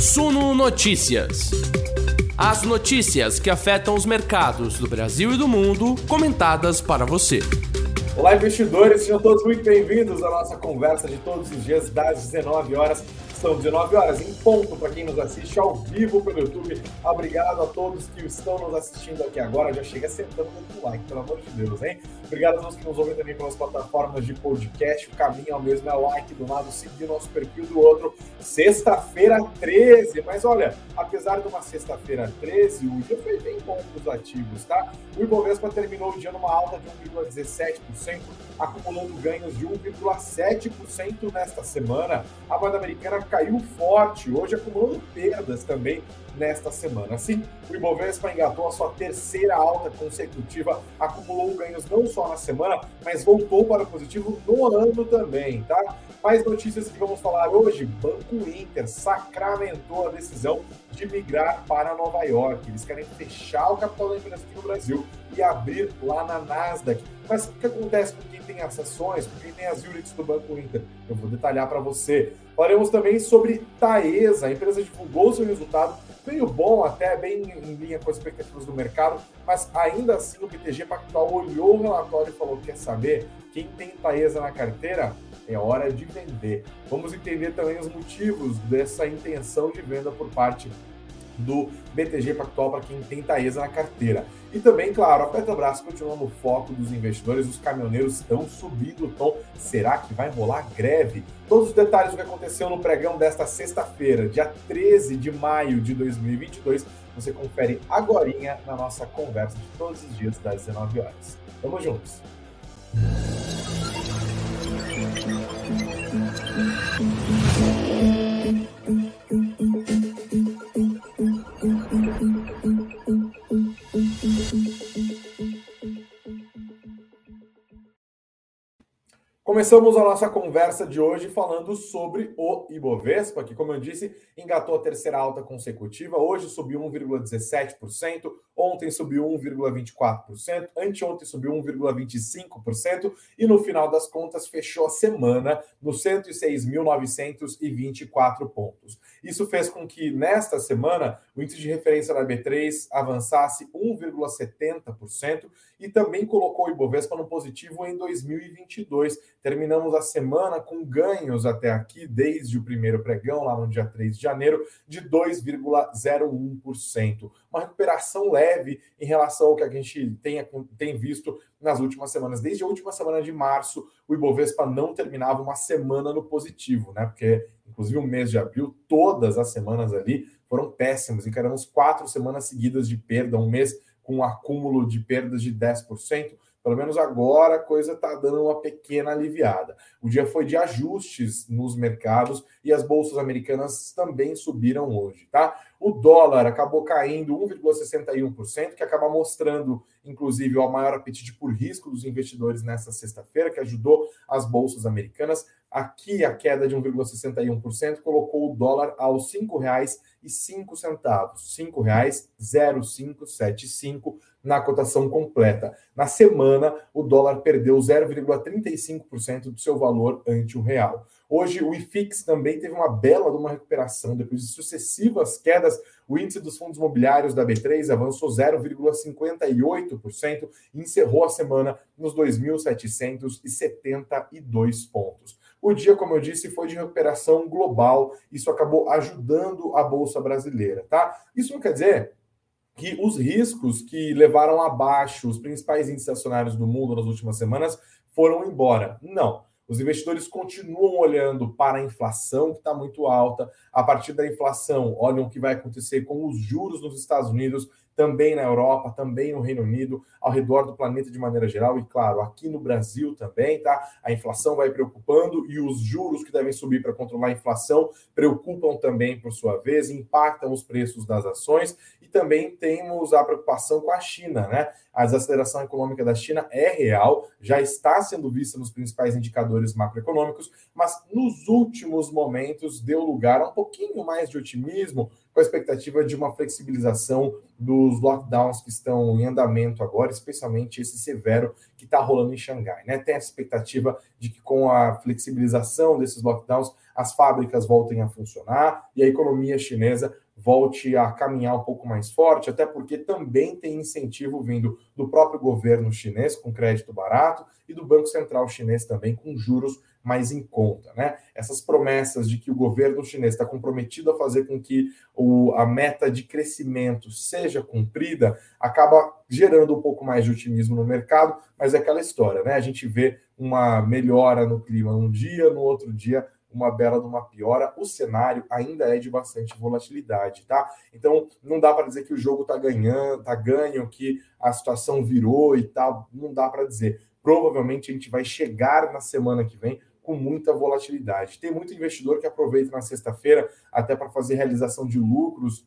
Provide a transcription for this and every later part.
Suno Notícias. As notícias que afetam os mercados do Brasil e do mundo, comentadas para você. Olá, investidores, sejam todos muito bem-vindos à nossa conversa de todos os dias, das 19 horas são 19 horas em ponto para quem nos assiste ao vivo pelo YouTube. Obrigado a todos que estão nos assistindo aqui agora. Já chega sentando no like, pelo amor de Deus, hein? Obrigado a todos que nos ouvem também pelas plataformas de podcast. O caminho é o mesmo, é like do lado, seguir nosso perfil do outro. Sexta-feira 13, mas olha, apesar de uma sexta-feira 13, o dia foi bem bom para os ativos, tá? O Ibovespa terminou o dia numa alta de 1,17%, acumulando ganhos de 1,7% nesta semana. A moeda americana caiu forte, hoje acumulando perdas também nesta semana. Assim, o Ibovespa engatou a sua terceira alta consecutiva, acumulou ganhos não só na semana, mas voltou para o positivo no ano também, tá? Mais notícias que vamos falar hoje: Banco Inter sacramentou a decisão de migrar para Nova York. Eles querem fechar o capital da empresa aqui no Brasil e abrir lá na Nasdaq. Mas o que acontece com quem tem as ações, com quem tem as units do Banco Inter? Eu vou detalhar para você. Falaremos também sobre Taesa, a empresa divulgou seu resultado, veio bom até, bem em linha com as expectativas do mercado, mas ainda assim o BTG Pactual olhou o relatório e falou, quer saber, quem tem Taesa na carteira, é hora de vender. Vamos entender também os motivos dessa intenção de venda por parte do BTG Pactual para quem tem Taesa na carteira. E também, claro, a Petrobras continua no foco dos investidores, os caminhoneiros estão subindo o tom. Será que vai rolar greve? Todos os detalhes do que aconteceu no pregão desta sexta-feira, dia 13 de maio de 2022, você confere agora na nossa conversa de todos os dias das 19 horas. Tamo juntos! Começamos a nossa conversa de hoje falando sobre o Ibovespa, que, como eu disse, engatou a terceira alta consecutiva. Hoje subiu 1,17%, ontem subiu 1,24%, anteontem subiu 1,25% e no final das contas fechou a semana nos 106.924 pontos. Isso fez com que nesta semana o índice de referência da B3 avançasse 1,70% e também colocou o Ibovespa no positivo em 2022 Terminamos a semana com ganhos até aqui, desde o primeiro pregão, lá no dia 3 de janeiro, de 2,01%. Uma recuperação leve em relação ao que a gente tem, tem visto nas últimas semanas. Desde a última semana de março, o Ibovespa não terminava uma semana no positivo, né? Porque, inclusive, o mês de abril, todas as semanas ali foram péssimas. Encaramos quatro semanas seguidas de perda, um mês com um acúmulo de perdas de 10%. Pelo menos agora a coisa está dando uma pequena aliviada. O dia foi de ajustes nos mercados e as bolsas americanas também subiram hoje, tá? O dólar acabou caindo 1,61%, que acaba mostrando, inclusive, o maior apetite por risco dos investidores nessa sexta-feira, que ajudou as bolsas americanas. Aqui a queda de 1,61% colocou o dólar aos R$ 5,05, R$ 5,0575 na cotação completa. Na semana, o dólar perdeu 0,35% do seu valor ante o real. Hoje, o IFIX também teve uma bela de uma recuperação. Depois de sucessivas quedas, o índice dos fundos imobiliários da B3 avançou 0,58% e encerrou a semana nos 2.772 pontos. O dia, como eu disse, foi de recuperação global. Isso acabou ajudando a Bolsa Brasileira, tá? Isso não quer dizer que os riscos que levaram abaixo os principais índices acionários do mundo nas últimas semanas foram embora. Não. Os investidores continuam olhando para a inflação, que está muito alta. A partir da inflação, olham o que vai acontecer com os juros nos Estados Unidos, também na Europa, também no Reino Unido, ao redor do planeta de maneira geral e, claro, aqui no Brasil também, tá? A inflação vai preocupando e os juros que devem subir para controlar a inflação preocupam também, por sua vez, impactam os preços das ações e também temos a preocupação com a China, né? A desaceleração econômica da China é real, já está sendo vista nos principais indicadores macroeconômicos, mas nos últimos momentos deu lugar a um pouquinho mais de otimismo com a expectativa de uma flexibilização dos lockdowns que estão em andamento agora, especialmente esse severo que está rolando em Xangai. Né? Tem a expectativa de que com a flexibilização desses lockdowns, as fábricas voltem a funcionar e a economia chinesa volte a caminhar um pouco mais forte, até porque também tem incentivo vindo do próprio governo chinês com crédito barato e do Banco Central chinês também com juros mais em conta. Né? Essas promessas de que o governo chinês está comprometido a fazer com que o, a meta de crescimento seja cumprida acaba gerando um pouco mais de otimismo no mercado, mas é aquela história, né? A gente vê uma melhora no clima um dia, no outro dia uma bela de uma piora, o cenário ainda é de bastante volatilidade, tá? Então não dá para dizer que o jogo está ganhando, tá ganho, que a situação virou e tal, não dá para dizer. Provavelmente a gente vai chegar na semana que vem com muita volatilidade. Tem muito investidor que aproveita na sexta-feira até para fazer realização de lucros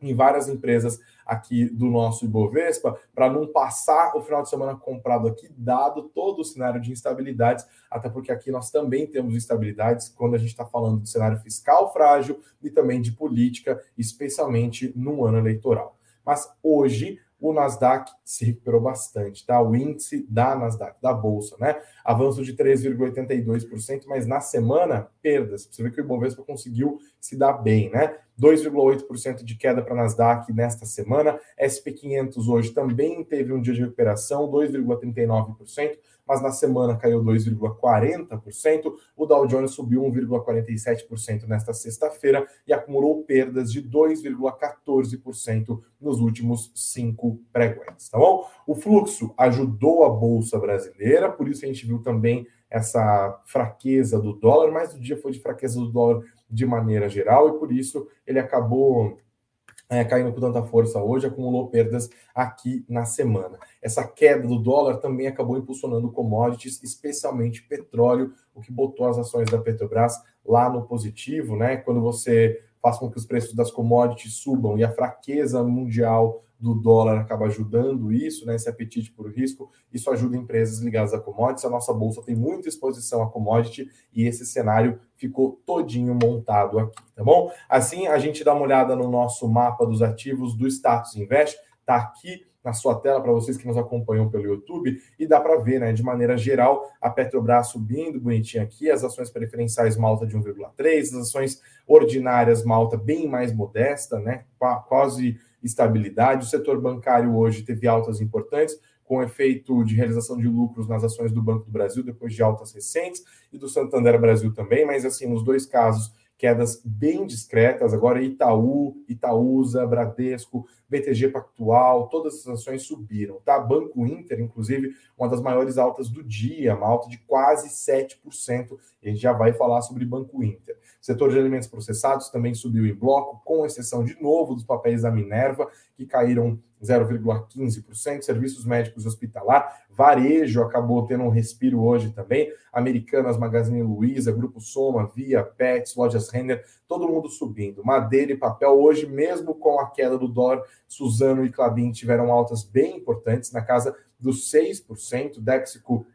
em várias empresas aqui do nosso Ibovespa, para não passar o final de semana comprado aqui, dado todo o cenário de instabilidades, até porque aqui nós também temos instabilidades quando a gente está falando de cenário fiscal frágil e também de política, especialmente no ano eleitoral. Mas hoje o Nasdaq se recuperou bastante, tá? O índice da Nasdaq, da bolsa, né? Avanço de 3,82%, mas na semana, perdas. Você vê que o Ibovespa conseguiu se dar bem, né? 2,8% de queda para a Nasdaq nesta semana. SP500 hoje também teve um dia de recuperação, 2,39% mas na semana caiu 2,40%. O Dow Jones subiu 1,47% nesta sexta-feira e acumulou perdas de 2,14% nos últimos cinco pregões, tá bom? O fluxo ajudou a bolsa brasileira, por isso a gente viu também essa fraqueza do dólar, mas o dia foi de fraqueza do dólar de maneira geral e por isso ele acabou é, caindo com tanta força hoje, acumulou perdas aqui na semana. Essa queda do dólar também acabou impulsionando commodities, especialmente petróleo, o que botou as ações da Petrobras lá no positivo, né? Quando você faz com que os preços das commodities subam e a fraqueza mundial do dólar acaba ajudando isso, né, esse apetite por risco, isso ajuda empresas ligadas a commodities. A nossa bolsa tem muita exposição a commodity e esse cenário ficou todinho montado aqui, tá bom? Assim, a gente dá uma olhada no nosso mapa dos ativos do Status Invest, tá aqui na sua tela para vocês que nos acompanham pelo YouTube e dá para ver, né, de maneira geral, a Petrobras subindo bonitinho aqui, as ações preferenciais malta de 1,3, as ações ordinárias malta bem mais modesta, né, quase estabilidade. O setor bancário hoje teve altas importantes, com efeito de realização de lucros nas ações do Banco do Brasil, depois de altas recentes, e do Santander Brasil também, mas assim, nos dois casos, quedas bem discretas. Agora, Itaú, Itaúsa, Bradesco, BTG Pactual, todas essas ações subiram, tá? Banco Inter, inclusive, uma das maiores altas do dia, uma alta de quase 7%. E a gente já vai falar sobre Banco Inter. Setor de alimentos processados também subiu em bloco, com exceção de novo dos papéis da Minerva, que caíram 0,15%, serviços médicos hospitalar, varejo acabou tendo um respiro hoje também, Americanas, Magazine Luiza, Grupo Soma, Via, Pets, Lojas Renner, todo mundo subindo, madeira e papel hoje, mesmo com a queda do dólar, Suzano e Clabin tiveram altas bem importantes, na casa dos 6%, Dexico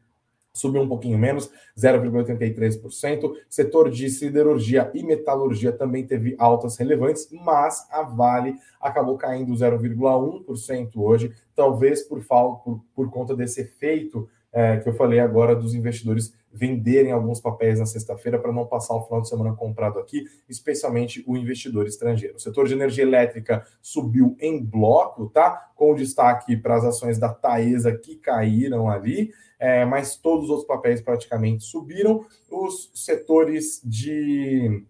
subiu um pouquinho menos, 0,83%. Setor de siderurgia e metalurgia também teve altas relevantes, mas a Vale acabou caindo 0,1% hoje, talvez por, por, por conta desse efeito é, que eu falei agora dos investidores venderem alguns papéis na sexta-feira para não passar o final de semana comprado aqui, especialmente o investidor estrangeiro. O setor de energia elétrica subiu em bloco, tá? Com destaque para as ações da Taesa que caíram ali é, mas todos os outros papéis praticamente subiram. Os setores de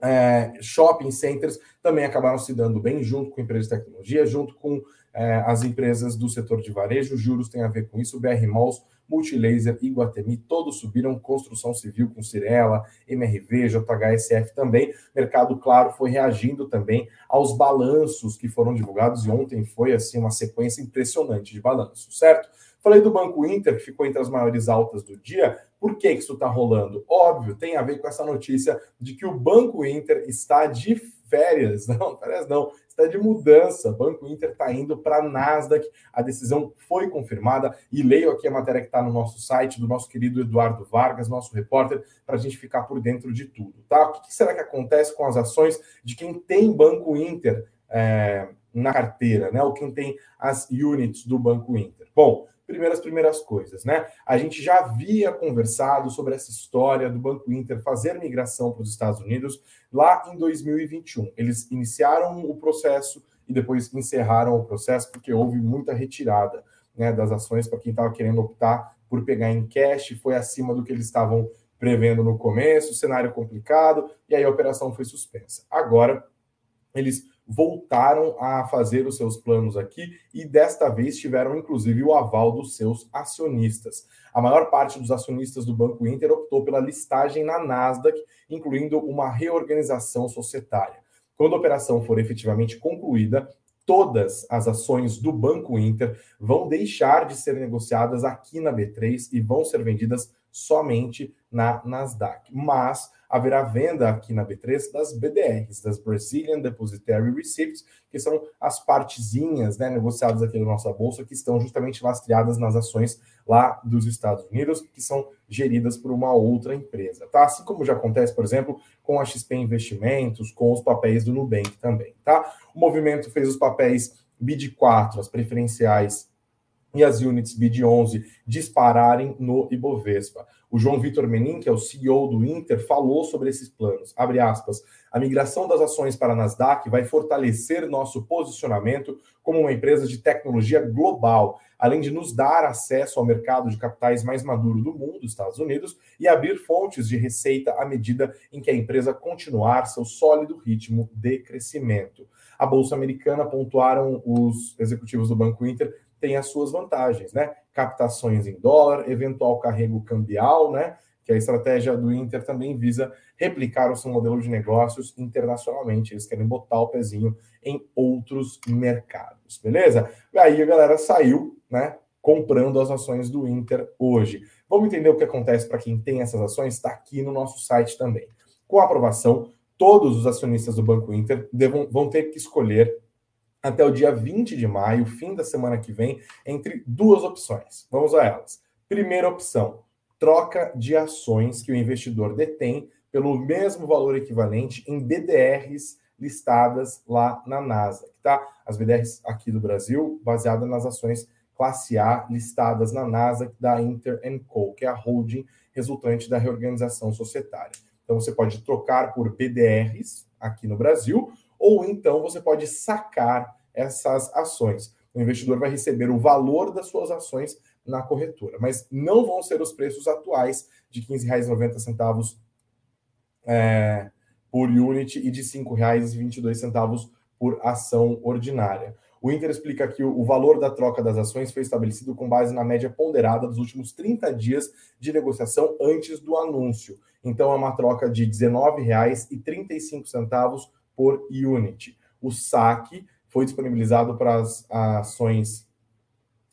é, shopping centers também acabaram se dando bem, junto com empresas de tecnologia, junto com é, as empresas do setor de varejo. Juros tem a ver com isso. BR Malls, Multilaser, Iguatemi, todos subiram. Construção civil com Cirela, MRV, JHSF também. Mercado Claro foi reagindo também aos balanços que foram divulgados e ontem foi assim uma sequência impressionante de balanços, certo? Falei do Banco Inter, que ficou entre as maiores altas do dia. Por que isso está rolando? Óbvio, tem a ver com essa notícia de que o Banco Inter está de férias, não, férias não, está de mudança. Banco Inter está indo para Nasdaq. A decisão foi confirmada e leio aqui a matéria que está no nosso site do nosso querido Eduardo Vargas, nosso repórter, para a gente ficar por dentro de tudo, tá? O que será que acontece com as ações de quem tem Banco Inter é, na carteira, né? Ou quem tem as units do Banco Inter? Bom, primeiras primeiras coisas, né? A gente já havia conversado sobre essa história do Banco Inter fazer migração para os Estados Unidos lá em 2021. Eles iniciaram o processo e depois encerraram o processo porque houve muita retirada né, das ações para quem estava querendo optar por pegar em cash, foi acima do que eles estavam prevendo no começo, cenário complicado, e aí a operação foi suspensa. Agora, eles voltaram a fazer os seus planos aqui e desta vez tiveram inclusive o aval dos seus acionistas. A maior parte dos acionistas do Banco Inter optou pela listagem na Nasdaq, incluindo uma reorganização societária. Quando a operação for efetivamente concluída, todas as ações do Banco Inter vão deixar de ser negociadas aqui na B3 e vão ser vendidas somente na Nasdaq. Mas haverá venda aqui na B3 das BDRs, das Brazilian Depositary Receipts, que são as partezinhas né, negociadas aqui na nossa bolsa, que estão justamente lastreadas nas ações lá dos Estados Unidos, que são geridas por uma outra empresa, tá? Assim como já acontece, por exemplo, com a XP Investimentos, com os papéis do Nubank também, tá? O movimento fez os papéis BID4, as preferenciais e as units BID 11 dispararem no Ibovespa. O João Vitor Menin, que é o CEO do Inter, falou sobre esses planos. Abre aspas. A migração das ações para a Nasdaq vai fortalecer nosso posicionamento como uma empresa de tecnologia global, além de nos dar acesso ao mercado de capitais mais maduro do mundo, Estados Unidos, e abrir fontes de receita à medida em que a empresa continuar seu sólido ritmo de crescimento. A Bolsa Americana pontuaram os executivos do Banco Inter tem as suas vantagens, né? Captações em dólar, eventual carrego cambial, né? Que a estratégia do Inter também visa replicar o seu modelo de negócios internacionalmente. Eles querem botar o pezinho em outros mercados, beleza? E aí a galera saiu, né? Comprando as ações do Inter hoje. Vamos entender o que acontece para quem tem essas ações? Está aqui no nosso site também. Com a aprovação, todos os acionistas do Banco Inter devam, vão ter que escolher até o dia 20 de maio, fim da semana que vem, entre duas opções. Vamos a elas. Primeira opção: troca de ações que o investidor detém pelo mesmo valor equivalente em BDRs listadas lá na NASA, tá? As BDRs aqui do Brasil, baseadas nas ações classe A listadas na NASA da Inter Co, que é a holding resultante da reorganização societária. Então você pode trocar por BDRs aqui no Brasil ou então você pode sacar essas ações. O investidor vai receber o valor das suas ações na corretora, mas não vão ser os preços atuais de R$ 15,90 é, por unit e de R$ 5,22 por ação ordinária. O Inter explica que o valor da troca das ações foi estabelecido com base na média ponderada dos últimos 30 dias de negociação antes do anúncio. Então, é uma troca de R$ 19,35 por unit. O saque foi disponibilizado para as ações,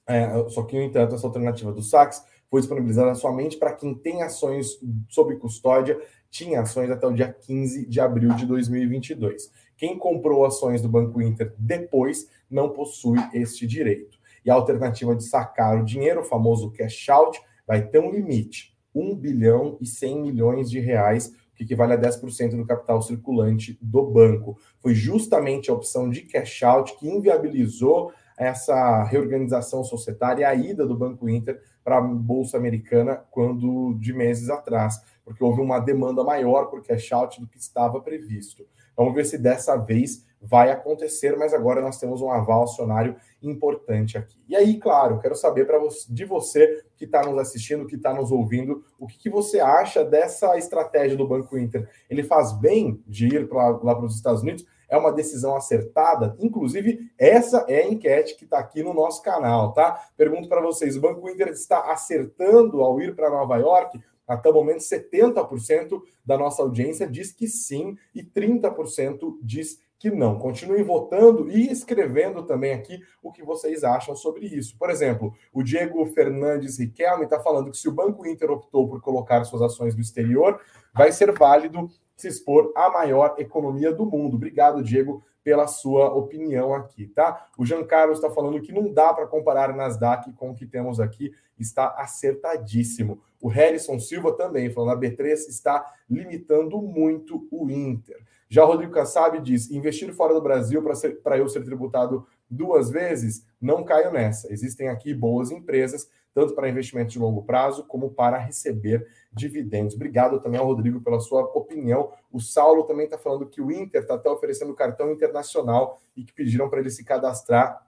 é, só que, no entanto, essa alternativa dos saques foi disponibilizada somente para quem tem ações sob custódia, tinha ações até o dia 15 de abril de 2022. Quem comprou ações do Banco Inter depois não possui este direito. E a alternativa de sacar o dinheiro, o famoso cash out, vai ter um limite: 1 bilhão e 100 milhões de reais que equivale a 10% do capital circulante do banco. Foi justamente a opção de cash out que inviabilizou essa reorganização societária e a ida do Banco Inter para a Bolsa Americana quando de meses atrás, porque houve uma demanda maior por cash out do que estava previsto. Vamos ver se dessa vez vai acontecer, mas agora nós temos um aval acionário importante aqui. E aí, claro, quero saber para de você que está nos assistindo, que está nos ouvindo, o que, que, você acha dessa estratégia do Banco Inter? Ele faz bem de ir pra, lá para os Estados Unidos? É uma decisão acertada? Inclusive, essa é a enquete que está aqui no nosso canal, tá? Pergunto para vocês: o Banco Inter está acertando ao ir para Nova York? Até o momento, 70% da nossa audiência diz que sim e 30% diz que não. Continuem votando e escrevendo também aqui o que vocês acham sobre isso. Por exemplo, o Diego Fernandes Riquelme está falando que se o Banco Inter optou por colocar suas ações no exterior, vai ser válido se expor à maior economia do mundo. Obrigado, Diego, pela sua opinião aqui, tá? O Jean Carlos está falando que não dá para comparar Nasdaq com o que temos aqui, está acertadíssimo. O Harrison Silva também falando, a B3 está limitando muito o Inter. Já o Rodrigo Kassab diz: investir fora do Brasil para eu ser tributado duas vezes, não caio nessa. Existem aqui boas empresas, tanto para investimentos de longo prazo como para receber dividendos. Obrigado também ao Rodrigo pela sua opinião. O Saulo também está falando que o Inter está até oferecendo cartão internacional e que pediram para ele se cadastrar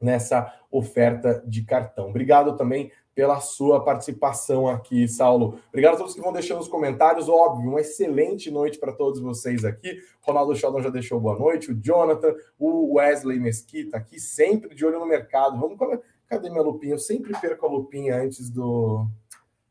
nessa oferta de cartão. Obrigado também pela sua participação aqui, Saulo. Obrigado a todos que vão deixando os comentários. Óbvio, uma excelente noite para todos vocês aqui. Ronaldo Sheldon já deixou boa noite. O Jonathan, o Wesley Mesquita aqui, sempre de olho no mercado. Vamos. Cadê minha lupinha? Eu sempre perco a lupinha antes do.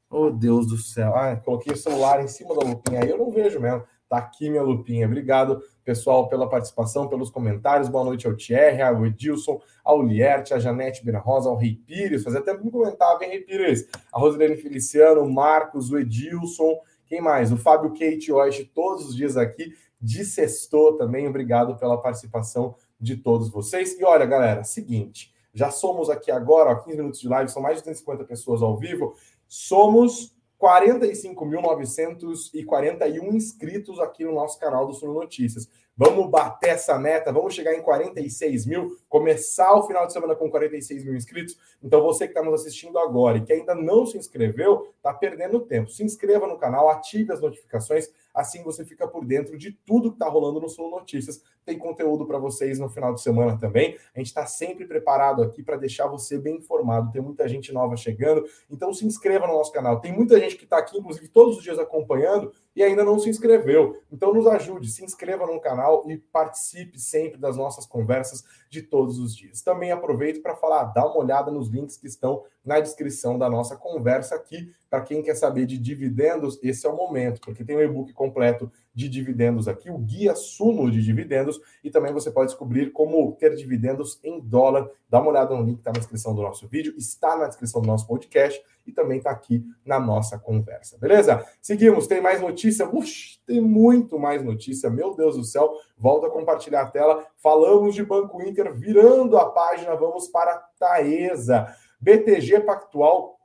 Oh, Deus do céu. Ah, coloquei o celular em cima da lupinha aí. Eu não vejo mesmo. Tá aqui minha lupinha. Obrigado, pessoal, pela participação, pelos comentários. Boa noite ao Thierry, ao Edilson, ao Lierte, a Janete Bira Rosa, ao Rei Pires. Fazia tempo que não comentava, hein, Rei Pires? A Rosilene Feliciano, o Marcos, o Edilson. Quem mais? O Fábio Kate hoje, todos os dias aqui. De sextou também. Obrigado pela participação de todos vocês. E olha, galera, seguinte. Já somos aqui agora, ó, 15 minutos de live, são mais de 150 pessoas ao vivo. Somos 45.941 inscritos aqui no nosso canal do Sul Notícias. Vamos bater essa meta, vamos chegar em 46 mil, começar o final de semana com 46 mil inscritos. Então, você que está nos assistindo agora e que ainda não se inscreveu, está perdendo tempo. Se inscreva no canal, ative as notificações, assim você fica por dentro de tudo que está rolando no Sul Notícias. Tem conteúdo para vocês no final de semana também. A gente está sempre preparado aqui para deixar você bem informado. Tem muita gente nova chegando, então se inscreva no nosso canal. Tem muita gente que está aqui, inclusive, todos os dias acompanhando e ainda não se inscreveu. Então nos ajude, se inscreva no canal e participe sempre das nossas conversas de todos os dias. Também aproveito para falar, dá uma olhada nos links que estão na descrição da nossa conversa aqui. Para quem quer saber de dividendos, esse é o momento, porque tem o um e-book completo de dividendos aqui, o guia Suno de dividendos, e também você pode descobrir como ter dividendos em dólar. Dá uma olhada no link que está na descrição do nosso vídeo, está na descrição do nosso podcast e também está aqui na nossa conversa, beleza? Seguimos, tem mais notícia? Ux, tem muito mais notícia, meu Deus do céu. Volto a compartilhar a tela. Falamos de Banco Inter, virando a página, vamos para Taesa. BTG Pactual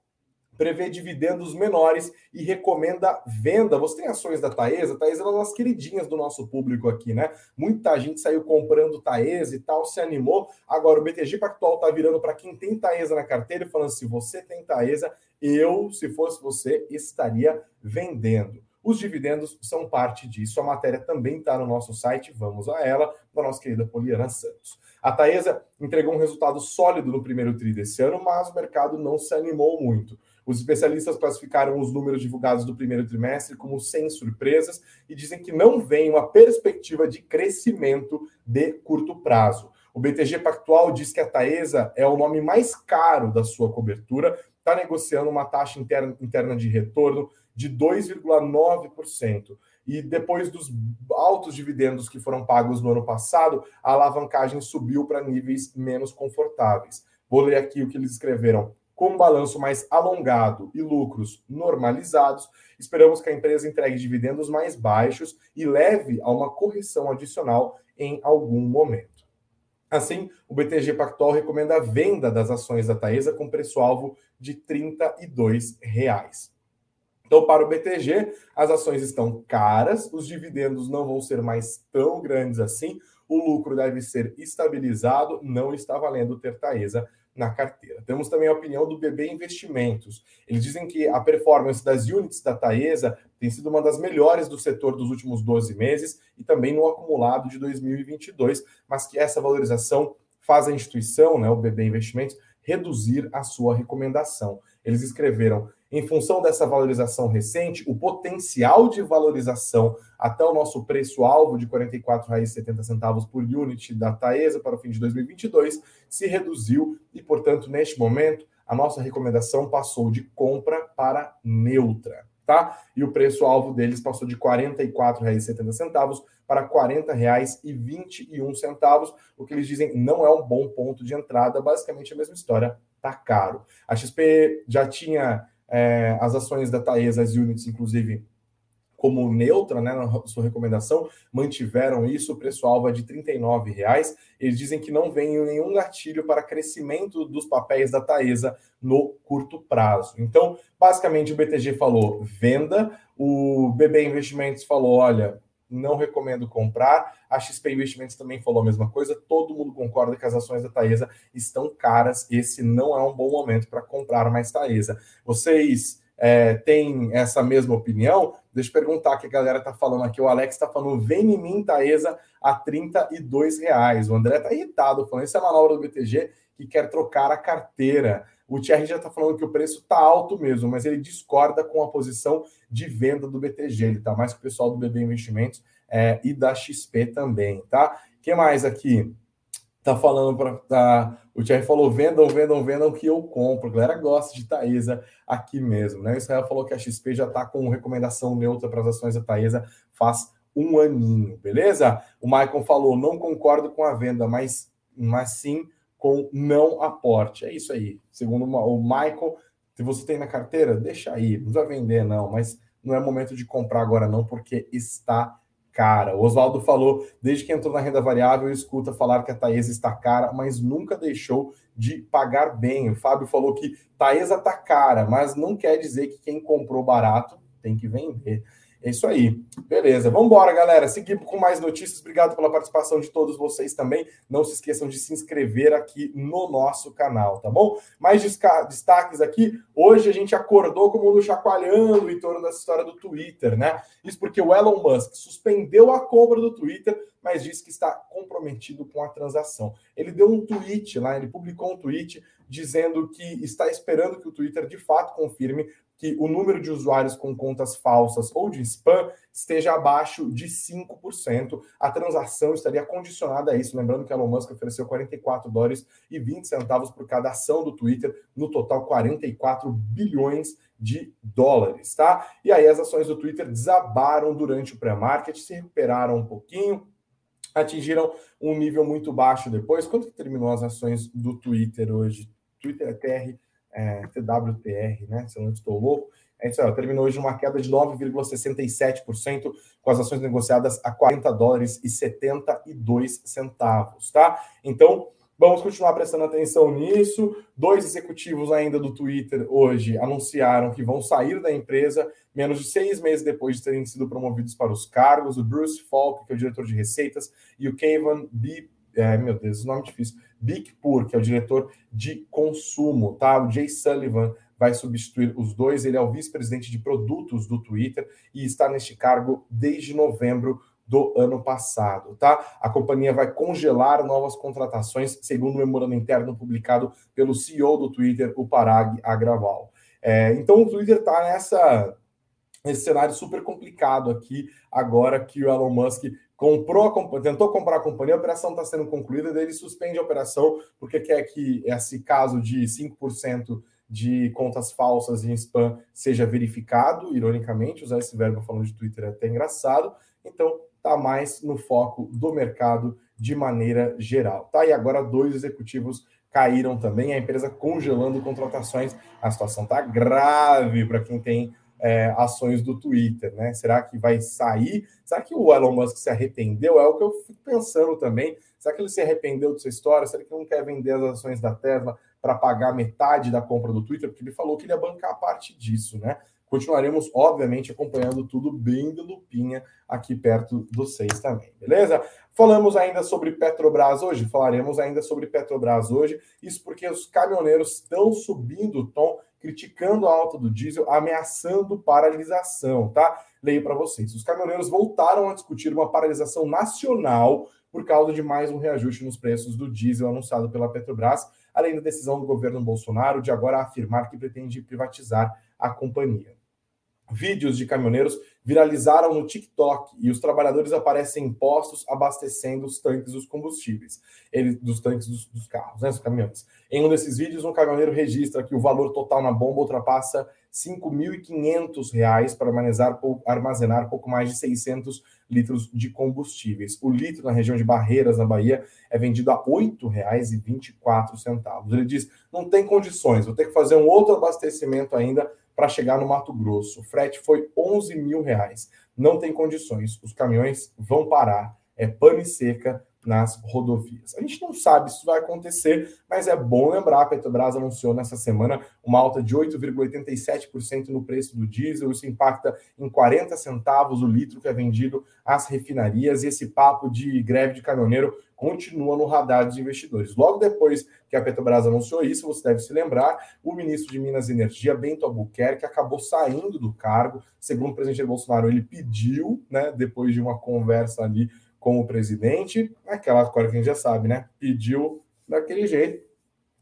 prevê dividendos menores e recomenda venda. Você tem ações da Taesa? Taesa é uma das queridinhas do nosso público aqui, né? Muita gente saiu comprando Taesa e tal, se animou. Agora, o BTG Pactual tá virando para quem tem Taesa na carteira e falando: se você tem Taesa, eu, se fosse você, estaria vendendo. Os dividendos são parte disso. A matéria também está no nosso site, vamos a ela, da nossa querida Poliana Santos. A Taesa entregou um resultado sólido no primeiro tri desse ano, mas o mercado não se animou muito. Os especialistas classificaram os números divulgados do primeiro trimestre como sem surpresas e dizem que não vem uma perspectiva de crescimento de curto prazo. O BTG Pactual diz que a Taesa é o nome mais caro da sua cobertura, está negociando uma taxa interna, interna de retorno de 2,9%. E depois dos altos dividendos que foram pagos no ano passado, a alavancagem subiu para níveis menos confortáveis. Vou ler aqui o que eles escreveram com um balanço mais alongado e lucros normalizados, esperamos que a empresa entregue dividendos mais baixos e leve a uma correção adicional em algum momento. Assim, o BTG Pactual recomenda a venda das ações da Taesa com preço-alvo de 32 reais. Então, para o BTG, as ações estão caras, os dividendos não vão ser mais tão grandes assim, o lucro deve ser estabilizado, não está valendo ter Taesa na carteira. Temos também a opinião do BB Investimentos. Eles dizem que a performance das units da Taesa tem sido uma das melhores do setor dos últimos 12 meses e também no acumulado de 2022, mas que essa valorização faz a instituição, né, o BB Investimentos, reduzir a sua recomendação. Eles escreveram: em função dessa valorização recente, o potencial de valorização até o nosso preço-alvo de R$ 44,70 por unit da Taesa para o fim de 2022 se reduziu e, portanto, neste momento, a nossa recomendação passou de compra para neutra. Tá? E o preço-alvo deles passou de R$ 44,70 para R$ 40,21, o que eles dizem não é um bom ponto de entrada, basicamente a mesma história, tá caro. A XP já tinha é, as ações da Taesa, as units, inclusive, como neutra, né, na sua recomendação, mantiveram isso, o preço-alvo é de R$ 39,00. Eles dizem que não vem nenhum gatilho para crescimento dos papéis da Taesa no curto prazo. Então, basicamente, o BTG falou venda, o BB Investimentos falou, olha, não recomendo comprar. A XP Investimentos também falou a mesma coisa. Todo mundo concorda que as ações da Taesa estão caras. Esse não é um bom momento para comprar mais Taesa. Vocês é, têm essa mesma opinião? Deixa eu perguntar que a galera está falando aqui. O Alex está falando, vem em mim, Taesa, a 32 reais. O André está irritado, falando, isso é manobra do BTG que quer trocar a carteira. O Thierry já está falando que o preço está alto mesmo, mas ele discorda com a posição de venda do BTG. Ele está mais que o pessoal do BB Investimentos é, e da XP também, tá? Que mais aqui? Tá falando para. Tá, o Thierry falou: vendam, vendam, vendam que eu compro. A galera gosta de Taesa aqui mesmo, né? O Israel falou que a XP já está com recomendação neutra para as ações da Taesa faz um aninho, beleza? O Michael falou: não concordo com a venda, mas, mas sim com não aporte. É isso aí. Segundo o Michael, se você tem na carteira, deixa aí, não vai vender não, mas não é momento de comprar agora não, porque está cara. O Oswaldo falou, desde que entrou na renda variável, escuta falar que a Taesa está cara, mas nunca deixou de pagar bem. O Fábio falou que Taesa está cara, mas não quer dizer que quem comprou barato tem que vender. É isso aí. Beleza. Vamos embora, galera. Seguimos com mais notícias. Obrigado pela participação de todos vocês também. Não se esqueçam de se inscrever aqui no nosso canal, tá bom? Mais destaques aqui. Hoje a gente acordou com o mundo chacoalhando em torno dessa história do Twitter, né? Isso porque o Elon Musk suspendeu a compra do Twitter, mas disse que está comprometido com a transação. Ele deu um tweet lá, ele publicou um tweet dizendo que está esperando que o Twitter de fato confirme que o número de usuários com contas falsas ou de spam esteja abaixo de 5%. A transação estaria condicionada a isso. Lembrando que Elon Musk ofereceu 44 dólares e 20 centavos por cada ação do Twitter, no total 44 bilhões de dólares, tá? E aí as ações do Twitter desabaram durante o pré-market, se recuperaram um pouquinho, atingiram um nível muito baixo depois. Quanto que terminou as ações do Twitter hoje? Twitter é TR é, TWTR, né? Se eu não estou louco. É isso aí, terminou hoje uma queda de 9,67%, com as ações negociadas a 40 dólares e 72 centavos, tá? Então, vamos continuar prestando atenção nisso. Dois executivos ainda do Twitter hoje anunciaram que vão sair da empresa menos de seis meses depois de terem sido promovidos para os cargos. O Bruce Falk, que é o diretor de receitas, e o Kevin B. É, meu Deus, nome difícil. Big Pur, que é o diretor de consumo, tá? O Jay Sullivan vai substituir os dois. Ele é o vice-presidente de produtos do Twitter e está neste cargo desde novembro do ano passado, tá? A companhia vai congelar novas contratações, segundo o memorando interno publicado pelo CEO do Twitter, o Parag Agraval. É, então o Twitter está nessa nesse cenário super complicado aqui agora que o Elon Musk comprou a, tentou comprar a companhia, a operação está sendo concluída, ele suspende a operação porque quer que esse caso de 5% de contas falsas em spam seja verificado, ironicamente, usar esse verbo falando de Twitter é até engraçado, então está mais no foco do mercado de maneira geral. Tá? E agora dois executivos caíram também, a empresa congelando contratações, a situação está grave para quem tem é, ações do Twitter, né? Será que vai sair? Será que o Elon Musk se arrependeu? É o que eu fico pensando também. Será que ele se arrependeu dessa história? Será que ele não quer vender as ações da Tesla para pagar metade da compra do Twitter? Porque ele falou que ele ia bancar parte disso, né? Continuaremos, obviamente, acompanhando tudo bem de lupinha aqui perto do seis também, beleza? Falamos ainda sobre Petrobras hoje, falaremos ainda sobre Petrobras hoje, isso porque os caminhoneiros estão subindo o tom criticando a alta do diesel, ameaçando paralisação, tá? Leio para vocês. Os caminhoneiros voltaram a discutir uma paralisação nacional por causa de mais um reajuste nos preços do diesel anunciado pela Petrobras, além da decisão do governo Bolsonaro de agora afirmar que pretende privatizar a companhia. Vídeos de caminhoneiros viralizaram no TikTok e os trabalhadores aparecem em postos abastecendo os tanques dos combustíveis, ele, dos tanques dos, dos carros, né, dos caminhões. Em um desses vídeos, um caminhoneiro registra que o valor total na bomba ultrapassa R$ 5.500 para armazenar, armazenar pouco mais de 600 litros de combustíveis. O litro na região de Barreiras, na Bahia, é vendido a R$ 8,24. Ele diz: não tem condições, vou ter que fazer um outro abastecimento ainda para chegar no Mato Grosso. O frete foi 11 mil reais. Não tem condições. Os caminhões vão parar. É pane seca nas rodovias. A gente não sabe se isso vai acontecer, mas é bom lembrar, a Petrobras anunciou nessa semana uma alta de 8,87% no preço do diesel, isso impacta em 40 centavos o litro que é vendido às refinarias, e esse papo de greve de caminhoneiro continua no radar dos investidores. Logo depois que a Petrobras anunciou isso, você deve se lembrar, o ministro de Minas e Energia, Bento Albuquerque, acabou saindo do cargo, segundo o presidente Bolsonaro, ele pediu, né, depois de uma conversa ali com o presidente, aquela coisa que a gente já sabe, né? Pediu daquele jeito.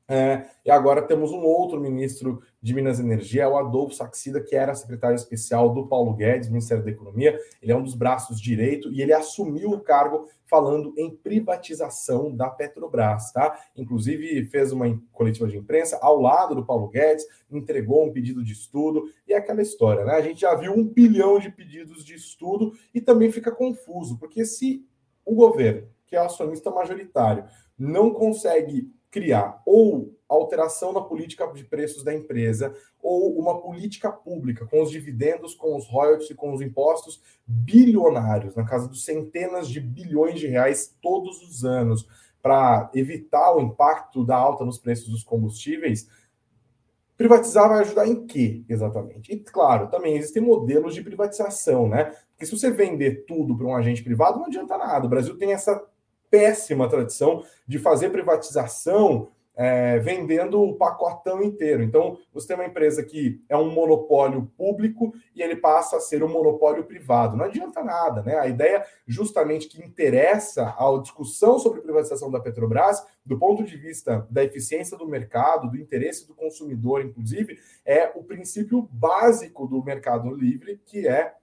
É, e agora temos um outro ministro de Minas e Energia, o Adolfo Saxida, que era secretário especial do Paulo Guedes, Ministério da Economia. Ele é um dos braços direito e ele assumiu o cargo falando em privatização da Petrobras, tá? Inclusive fez uma coletiva de imprensa ao lado do Paulo Guedes, entregou um pedido de estudo e é aquela história, né? A gente já viu um bilhão de pedidos de estudo e também fica confuso, porque se o governo, que é acionista majoritário, não consegue criar ou alteração na política de preços da empresa ou uma política pública com os dividendos, com os royalties e com os impostos bilionários, na casa dos centenas de bilhões de reais todos os anos, para evitar o impacto da alta nos preços dos combustíveis, privatizar vai ajudar em quê exatamente? E claro, também existem modelos de privatização, né? Porque se você vender tudo para um agente privado, não adianta nada. O Brasil tem essa péssima tradição de fazer privatização é, vendendo o pacotão inteiro. Então, você tem uma empresa que é um monopólio público e ele passa a ser um monopólio privado. Não adianta nada, né? A ideia, justamente, que interessa à discussão sobre privatização da Petrobras, do ponto de vista da eficiência do mercado, do interesse do consumidor, inclusive, é o princípio básico do mercado livre, que é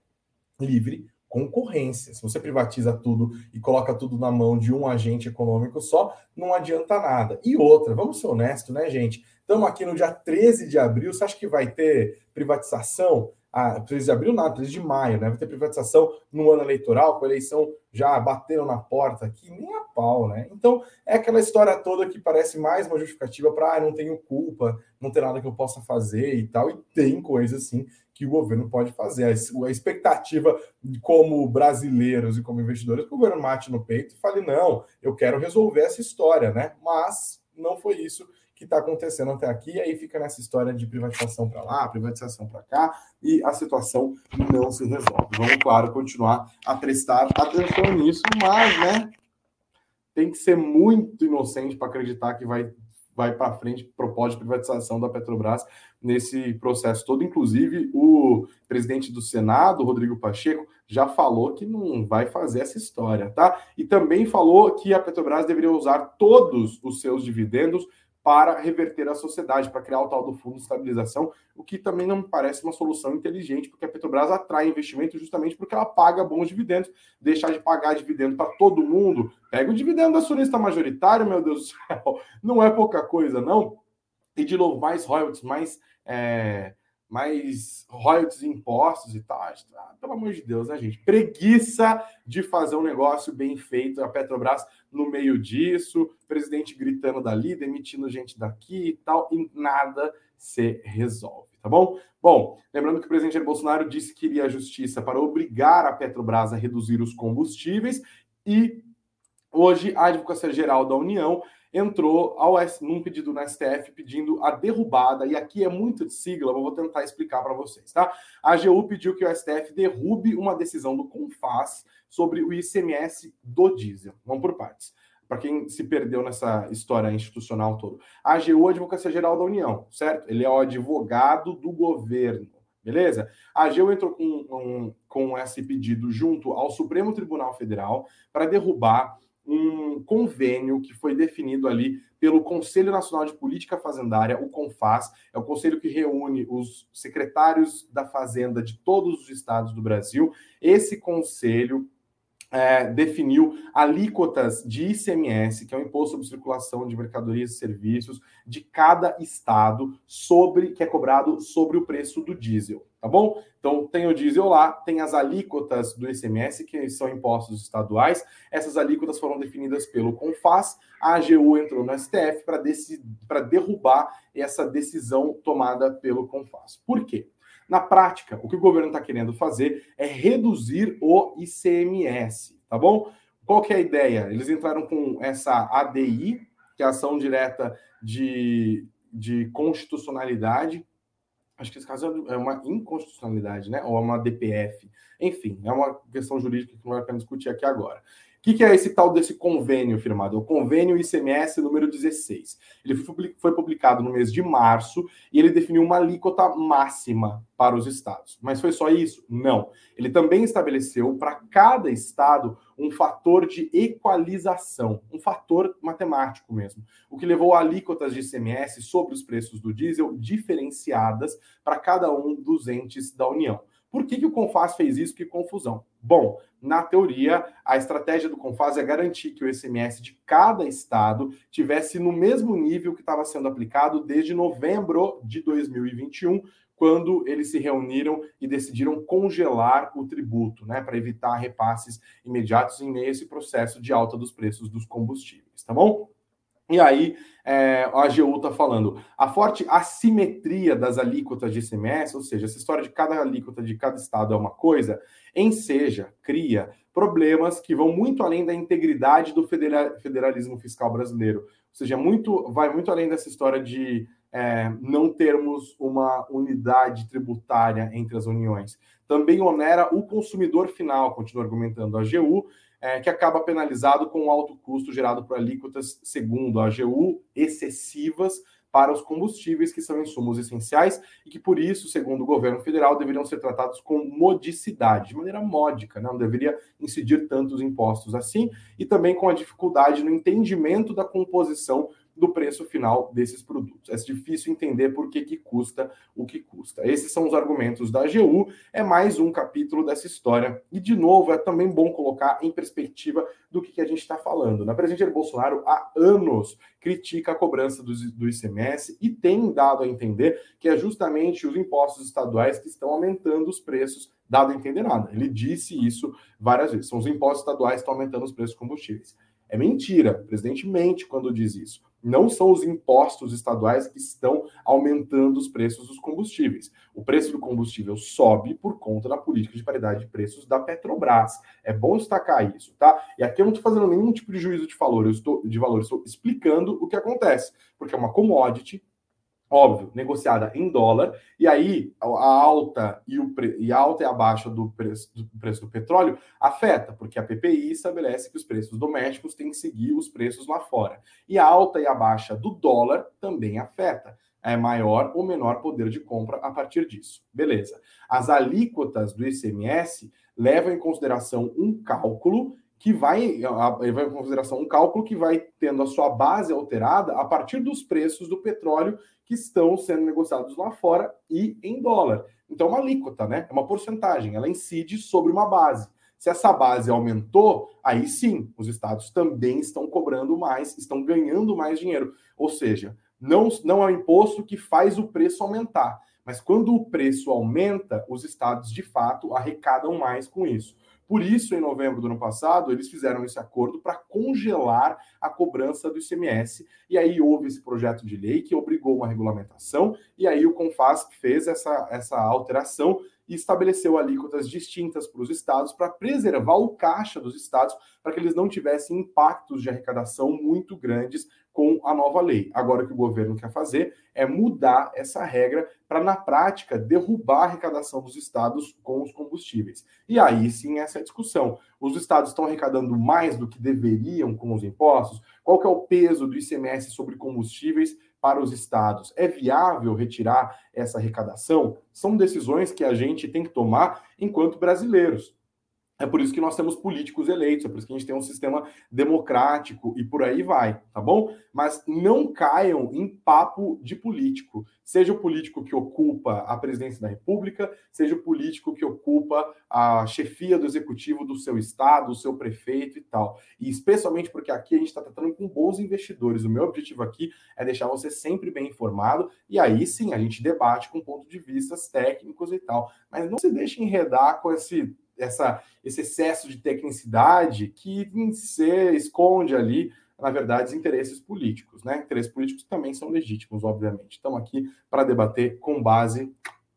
livre concorrência. Se você privatiza tudo e coloca tudo na mão de um agente econômico só, não adianta nada. E outra, vamos ser honestos, né, gente? Estamos aqui no dia 13 de abril, você acha que vai ter privatização? Ah, 13 de abril, nada, 13 de maio, né? Vai ter privatização no ano eleitoral, com a eleição já batendo na porta aqui, nem a pau, né? Então, é aquela história toda que parece mais uma justificativa para, ah, não tenho culpa, não tem nada que eu possa fazer e tal, e tem coisas, assim, que o governo pode fazer. A expectativa, como brasileiros e como investidores, que o governo mate no peito e fale: não, eu quero resolver essa história, né? Mas não foi isso que está acontecendo até aqui, e aí fica nessa história de privatização para lá, privatização para cá, e a situação não se resolve. Vamos, claro, continuar a prestar atenção nisso, mas, né, tem que ser muito inocente para acreditar que vai vai para frente propósito de privatização da Petrobras nesse processo todo. Inclusive, o presidente do Senado, Rodrigo Pacheco, já falou que não vai fazer essa história, tá? E também falou que a Petrobras deveria usar todos os seus dividendos para reverter a sociedade, para criar o tal do fundo de estabilização, o que também não me parece uma solução inteligente, porque a Petrobras atrai investimento justamente porque ela paga bons dividendos. Deixar de pagar dividendo para todo mundo, pega o dividendo do acionista majoritário, meu Deus do céu, não é pouca coisa, não. E de novo, mais royalties, mais. É mais royalties, impostos e tal. Ah, pelo amor de Deus, né, gente? Preguiça de fazer um negócio bem feito. A Petrobras no meio disso, presidente gritando dali, demitindo gente daqui e tal, e nada se resolve, tá bom? Bom, lembrando que o presidente Jair Bolsonaro disse que iria à justiça para obrigar a Petrobras a reduzir os combustíveis e hoje a Advocacia Geral da União entrou ao, num pedido no STF pedindo a derrubada, e aqui é muito de sigla, vou tentar explicar para vocês, tá? A AGU pediu que o STF derrube uma decisão do CONFAS sobre o ICMS do diesel. Vamos por partes. Para quem se perdeu nessa história institucional toda. A AGU, a Advocacia Geral da União, certo? Ele é o advogado do governo. Beleza? A AGU entrou com, um, com esse pedido junto ao Supremo Tribunal Federal para derrubar um convênio que foi definido ali pelo Conselho Nacional de Política Fazendária, o CONFAS, é o conselho que reúne os secretários da Fazenda de todos os estados do Brasil. Esse conselho é, definiu alíquotas de ICMS, que é o Imposto sobre Circulação de Mercadorias e Serviços, de cada estado sobre que é cobrado sobre o preço do diesel, tá bom? Então tem o diesel lá, tem as alíquotas do ICMS, que são impostos estaduais. Essas alíquotas foram definidas pelo CONFAS. A AGU entrou no STF para derrubar essa decisão tomada pelo CONFAS. Por quê? Na prática, o que o governo está querendo fazer é reduzir o ICMS, tá bom? Qual que é a ideia? Eles entraram com essa ADI, que é a ação direta de, de constitucionalidade. Acho que esse caso é uma inconstitucionalidade, né? Ou é uma DPF. Enfim, é uma questão jurídica que não vai para discutir aqui agora. O que, que, é esse tal desse convênio firmado? O convênio ICMS número 16. Ele foi publicado no mês de março e ele definiu uma alíquota máxima para os estados. Mas foi só isso? Não. Ele também estabeleceu para cada estado um fator de equalização, um fator matemático mesmo, o que levou a alíquotas de ICMS sobre os preços do diesel diferenciadas para cada um dos entes da União. Por que, que o Confas fez isso? Que confusão. Bom, na teoria, a estratégia do Confas é garantir que o ICMS de cada estado tivesse no mesmo nível que estava sendo aplicado desde novembro de 2021, quando eles se reuniram e decidiram congelar o tributo, né, para evitar repasses imediatos em meio a esse processo de alta dos preços dos combustíveis, tá bom? E aí, é, a AGU está falando, a forte assimetria das alíquotas de ICMS, ou seja, essa história de cada alíquota de cada estado é uma coisa, enseja, cria problemas que vão muito além da integridade do federalismo fiscal brasileiro. Ou seja, muito, vai muito além dessa história de é, não termos uma unidade tributária entre as uniões. Também onera o consumidor final, continua argumentando a AGU, é, que acaba penalizado com o alto custo gerado por alíquotas, segundo a AGU, excessivas para os combustíveis, que são insumos essenciais e que, por isso, segundo o governo federal, deveriam ser tratados com modicidade, de maneira módica, né? não deveria incidir tantos impostos assim, e também com a dificuldade no entendimento da composição do preço final desses produtos. É difícil entender por que, que custa o que custa. Esses são os argumentos da AGU. É mais um capítulo dessa história. E, de novo, é também bom colocar em perspectiva do que, que a gente está falando. Na presidente Bolsonaro, há anos, critica a cobrança do, do ICMS e tem dado a entender que é justamente os impostos estaduais que estão aumentando os preços, dado a entender nada. Ele disse isso várias vezes. São os impostos estaduais que estão aumentando os preços dos combustíveis. É mentira. O presidente mente quando diz isso. Não são os impostos estaduais que estão aumentando os preços dos combustíveis. O preço do combustível sobe por conta da política de paridade de preços da Petrobras. É bom destacar isso, tá? E aqui eu não estou fazendo nenhum tipo de juízo de valor, eu estou de valor, eu estou explicando o que acontece, porque é uma commodity óbvio, negociada em dólar, e aí a alta e, o pre... e a alta e a baixa do preço, do preço do petróleo afeta, porque a PPI estabelece que os preços domésticos têm que seguir os preços lá fora. E a alta e a baixa do dólar também afeta. É maior ou menor poder de compra a partir disso. Beleza. As alíquotas do ICMS levam em consideração um cálculo que vai levar em consideração um cálculo que vai tendo a sua base alterada a partir dos preços do petróleo que estão sendo negociados lá fora e em dólar. Então, é uma alíquota, né? É uma porcentagem, ela incide sobre uma base. Se essa base aumentou, aí sim, os estados também estão cobrando mais, estão ganhando mais dinheiro. Ou seja, não, não é o imposto que faz o preço aumentar. Mas quando o preço aumenta, os estados de fato arrecadam mais com isso. Por isso, em novembro do ano passado, eles fizeram esse acordo para congelar a cobrança do ICMS. E aí houve esse projeto de lei que obrigou uma regulamentação, e aí o Confas fez essa, essa alteração e estabeleceu alíquotas distintas para os estados para preservar o caixa dos estados, para que eles não tivessem impactos de arrecadação muito grandes com a nova lei. Agora, o que o governo quer fazer é mudar essa regra para, na prática, derrubar a arrecadação dos estados com os combustíveis. E aí sim, essa é discussão. Os estados estão arrecadando mais do que deveriam com os impostos? Qual que é o peso do ICMS sobre combustíveis para os estados? É viável retirar essa arrecadação? São decisões que a gente tem que tomar enquanto brasileiros. É por isso que nós temos políticos eleitos, é por isso que a gente tem um sistema democrático e por aí vai, tá bom? Mas não caiam em papo de político. Seja o político que ocupa a presidência da República, seja o político que ocupa a chefia do executivo do seu estado, o seu prefeito e tal. E especialmente porque aqui a gente está tratando com bons investidores. O meu objetivo aqui é deixar você sempre bem informado e aí sim a gente debate com pontos de vistas técnicos e tal. Mas não se deixe enredar com esse essa, esse excesso de tecnicidade que se esconde ali, na verdade, os interesses políticos. Né? Interesses políticos também são legítimos, obviamente. Estamos aqui para debater com base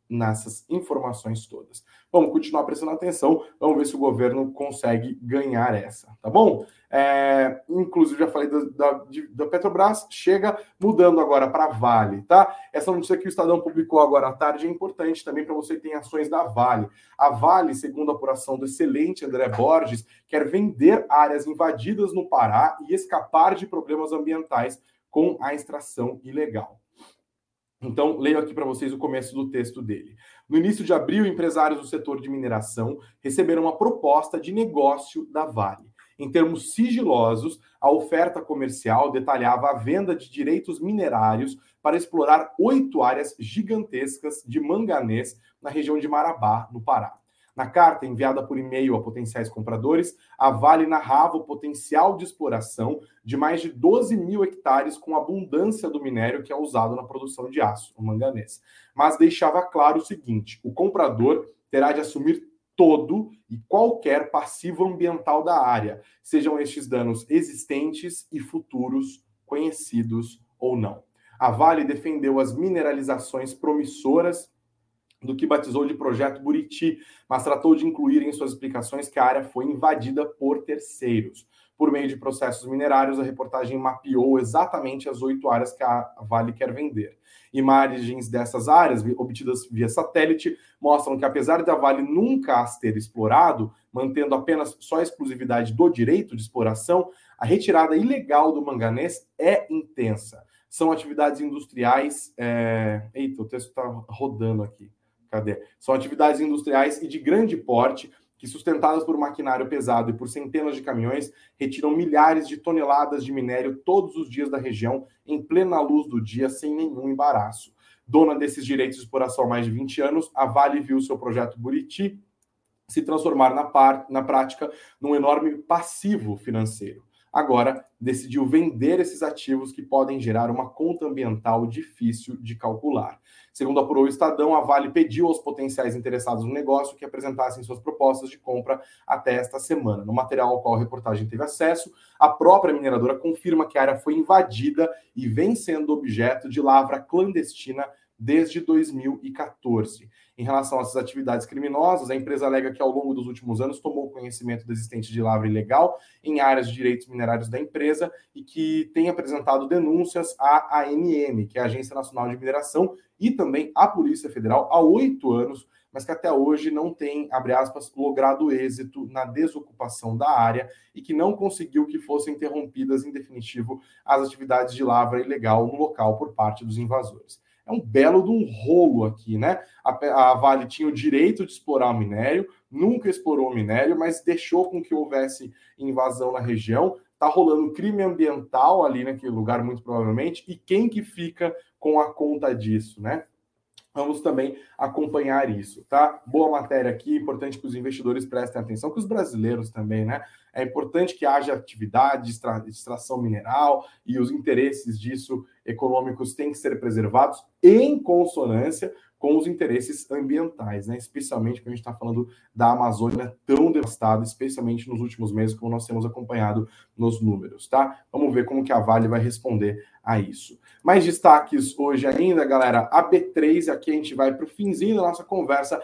nessas informações todas. Vamos continuar prestando atenção, vamos ver se o governo consegue ganhar essa, tá bom? É, inclusive, já falei da, da, da, Petrobras, chega mudando agora para Vale, tá? Essa notícia que o Estadão publicou agora à tarde é importante também para você que tem ações da Vale. A Vale, segundo a apuração do excelente André Borges, quer vender áreas invadidas no Pará e escapar de problemas ambientais com a extração ilegal. Então, leio aqui para vocês o começo do texto dele. No início de abril, empresários do setor de mineração receberam uma proposta de negócio da Vale. Em termos sigilosos, a oferta comercial detalhava a venda de direitos minerários para explorar oito áreas gigantescas de manganês na região de Marabá, no Pará. Na carta enviada por e-mail a potenciais compradores, a Vale narrava o potencial de exploração de mais de 12 mil hectares com abundância do minério que é usado na produção de aço, o manganês. Mas deixava claro o seguinte: o comprador terá de assumir todo e qualquer passivo ambiental da área, sejam estes danos existentes e futuros, conhecidos ou não. A Vale defendeu as mineralizações promissoras do que batizou de Projeto Buriti, mas tratou de incluir em suas explicações que a área foi invadida por terceiros. Por meio de processos minerários, a reportagem mapeou exatamente as oito áreas que a Vale quer vender. Imagens dessas áreas, obtidas via satélite, mostram que, apesar da Vale nunca as ter explorado, mantendo apenas só a exclusividade do direito de exploração, a retirada ilegal do manganês é intensa. São atividades industriais. É... Eita, o texto está rodando aqui. Cadê? São atividades industriais e de grande porte que, sustentadas por maquinário pesado e por centenas de caminhões, retiram milhares de toneladas de minério todos os dias da região, em plena luz do dia, sem nenhum embaraço. Dona desses direitos de exploração há mais de 20 anos, a Vale viu seu projeto Buriti se transformar na, par, na prática num enorme passivo financeiro agora decidiu vender esses ativos que podem gerar uma conta ambiental difícil de calcular. Segundo apurou o Estadão, a Vale pediu aos potenciais interessados no negócio que apresentassem suas propostas de compra até esta semana. No material ao qual a reportagem teve acesso, a própria mineradora confirma que a área foi invadida e vem sendo objeto de lavra clandestina desde 2014. Em relação a essas atividades criminosas, a empresa alega que ao longo dos últimos anos tomou conhecimento da existência de lavra ilegal em áreas de direitos minerários da empresa e que tem apresentado denúncias à ANM, que é a Agência Nacional de Mineração, e também à Polícia Federal há oito anos, mas que até hoje não tem, abre aspas, logrado êxito na desocupação da área e que não conseguiu que fossem interrompidas em definitivo as atividades de lavra ilegal no local por parte dos invasores é um belo de um rolo aqui, né? A, a, Vale tinha o direito de explorar o minério, nunca explorou o minério, mas deixou com que houvesse invasão na região. Tá rolando crime ambiental ali naquele lugar, muito provavelmente, e quem que fica com a conta disso, né? Vamos também acompanhar isso, tá? Boa matéria aqui, importante que os investidores prestem atenção, que os brasileiros também, né? É importante que haja atividade de extração mineral e os interesses disso econômicos têm que ser preservados em consonância com os interesses ambientais, né? Especialmente quando a gente está falando da Amazônia tão devastada, especialmente nos últimos meses, como nós temos acompanhado nos números, tá? Vamos ver como que a Vale vai responder a isso. Mais destaques hoje ainda, galera. A B3, aqui a gente vai para o finzinho da nossa conversa,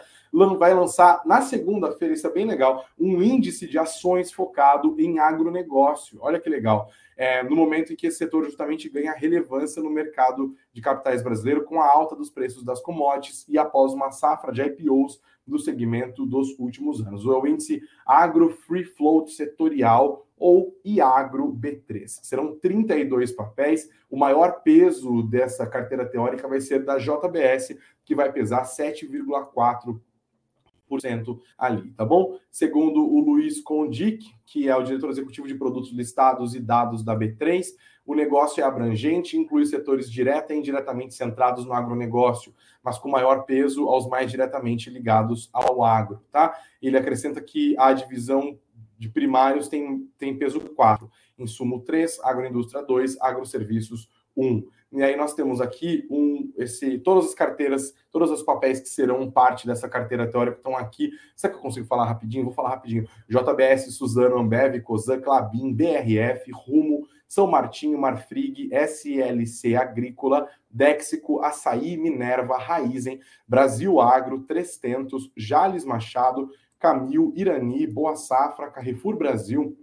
vai lançar na segunda-feira, isso é bem legal, um índice de ações focado em agronegócio. Olha que legal. É, no momento em que esse setor justamente ganha relevância no mercado de capitais brasileiro, com a alta dos preços das commodities e após uma safra de IPOs do segmento dos últimos anos. O índice Agro Free Float Setorial ou IAGRO B3. Serão 32 papéis. O maior peso dessa carteira teórica vai ser da JBS, que vai pesar 7,4 ali, tá bom? Segundo o Luiz Condic, que é o diretor executivo de produtos listados e dados da B3, o negócio é abrangente, inclui setores direta e indiretamente centrados no agronegócio, mas com maior peso aos mais diretamente ligados ao agro, tá? Ele acrescenta que a divisão de primários tem, tem peso 4, insumo 3, agroindústria 2, agroserviços 1. E aí nós temos aqui um, esse, todas as carteiras, todos os papéis que serão parte dessa carteira teórica estão aqui. Será que eu consigo falar rapidinho? Vou falar rapidinho. JBS, Suzano, Ambev, Cosan, Clabin, BRF, Rumo, São Martinho, Marfrig, SLC Agrícola, Dexico, Açaí, Minerva, Raizen, Brasil Agro, Trestentos, Jales Machado, Camil, Irani, Boa Safra, Carrefour Brasil,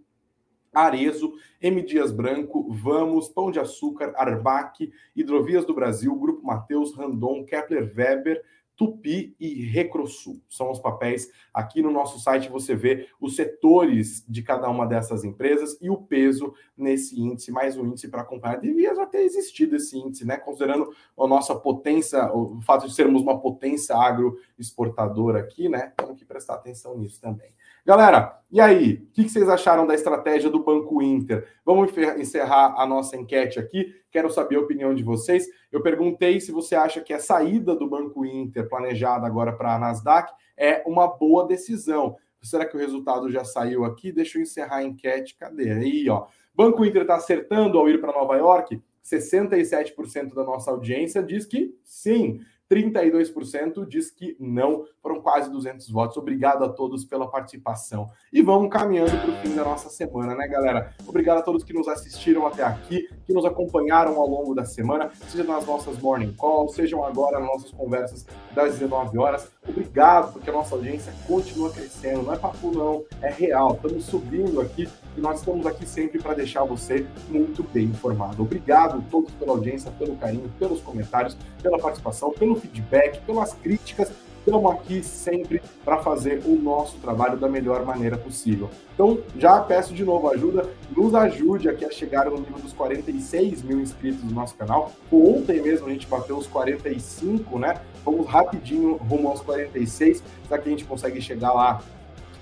Arezo, M. Dias Branco, Vamos, Pão de Açúcar, Arbac, Hidrovias do Brasil, Grupo Mateus, Randon, Kepler Weber, Tupi e Recrosul. São os papéis. Aqui no nosso site você vê os setores de cada uma dessas empresas e o peso nesse índice, mais um índice para acompanhar. Devia já ter existido esse índice, né? Considerando a nossa potência, o fato de sermos uma potência agroexportadora aqui, né? Temos que prestar atenção nisso também. Galera, e aí? O que vocês acharam da estratégia do Banco Inter? Vamos encerrar a nossa enquete aqui. Quero saber a opinião de vocês. Eu perguntei se você acha que a saída do Banco Inter, planejada agora para a Nasdaq, é uma boa decisão. Será que o resultado já saiu aqui? Deixa eu encerrar a enquete. Cadê? Aí, ó. Banco Inter está acertando ao ir para Nova York? 67% da nossa audiência diz que sim. 32% diz que não. Foram quase 200 votos. Obrigado a todos pela participação. E vamos caminhando para o fim da nossa semana, né, galera? Obrigado a todos que nos assistiram até aqui, que nos acompanharam ao longo da semana, seja nas nossas morning calls, sejam agora nas nossas conversas das 19 horas. Obrigado, porque a nossa audiência continua crescendo. Não é papo, não, é real. Estamos subindo aqui e nós estamos aqui sempre para deixar você muito bem informado. Obrigado a todos pela audiência, pelo carinho, pelos comentários, pela participação, pelo feedback, pelas críticas. Estamos aqui sempre para fazer o nosso trabalho da melhor maneira possível. Então, já peço de novo ajuda, nos ajude aqui a chegar no nível dos 46 mil inscritos no nosso canal. Ontem mesmo a gente bateu os 45, né? Vamos rapidinho rumo aos 46. Será que a gente consegue chegar lá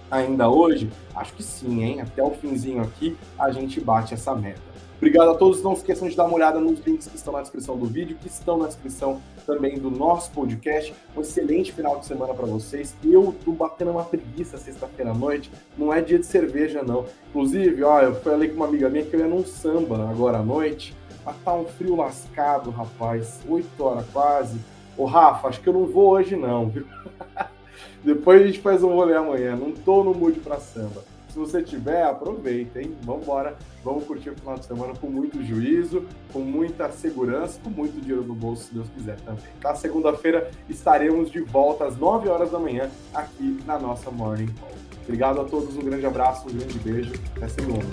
ainda hoje? Acho que sim, hein? Até o finzinho aqui a gente bate essa meta. Obrigado a todos. Não esqueçam de dar uma olhada nos links que estão na descrição do vídeo, que estão na descrição também do nosso podcast. Um excelente final de semana para vocês. Eu tô batendo uma preguiça sexta-feira à noite. Não é dia de cerveja, não. Inclusive, ó, eu falei com uma amiga minha que eu ia num samba agora à noite. Mas tá um frio lascado, rapaz. Oito horas quase. Ô, Rafa, acho que eu não vou hoje, não, viu? Depois a gente faz um rolê amanhã. Não tô no mood pra samba. Se você tiver, aproveita, hein? Vamos embora, vamos curtir o final de semana com muito juízo, com muita segurança, com muito dinheiro no bolso, se Deus quiser também. Tá? Segunda-feira estaremos de volta às 9 horas da manhã aqui na nossa Morning Call. Obrigado a todos, um grande abraço, um grande beijo. Até segunda.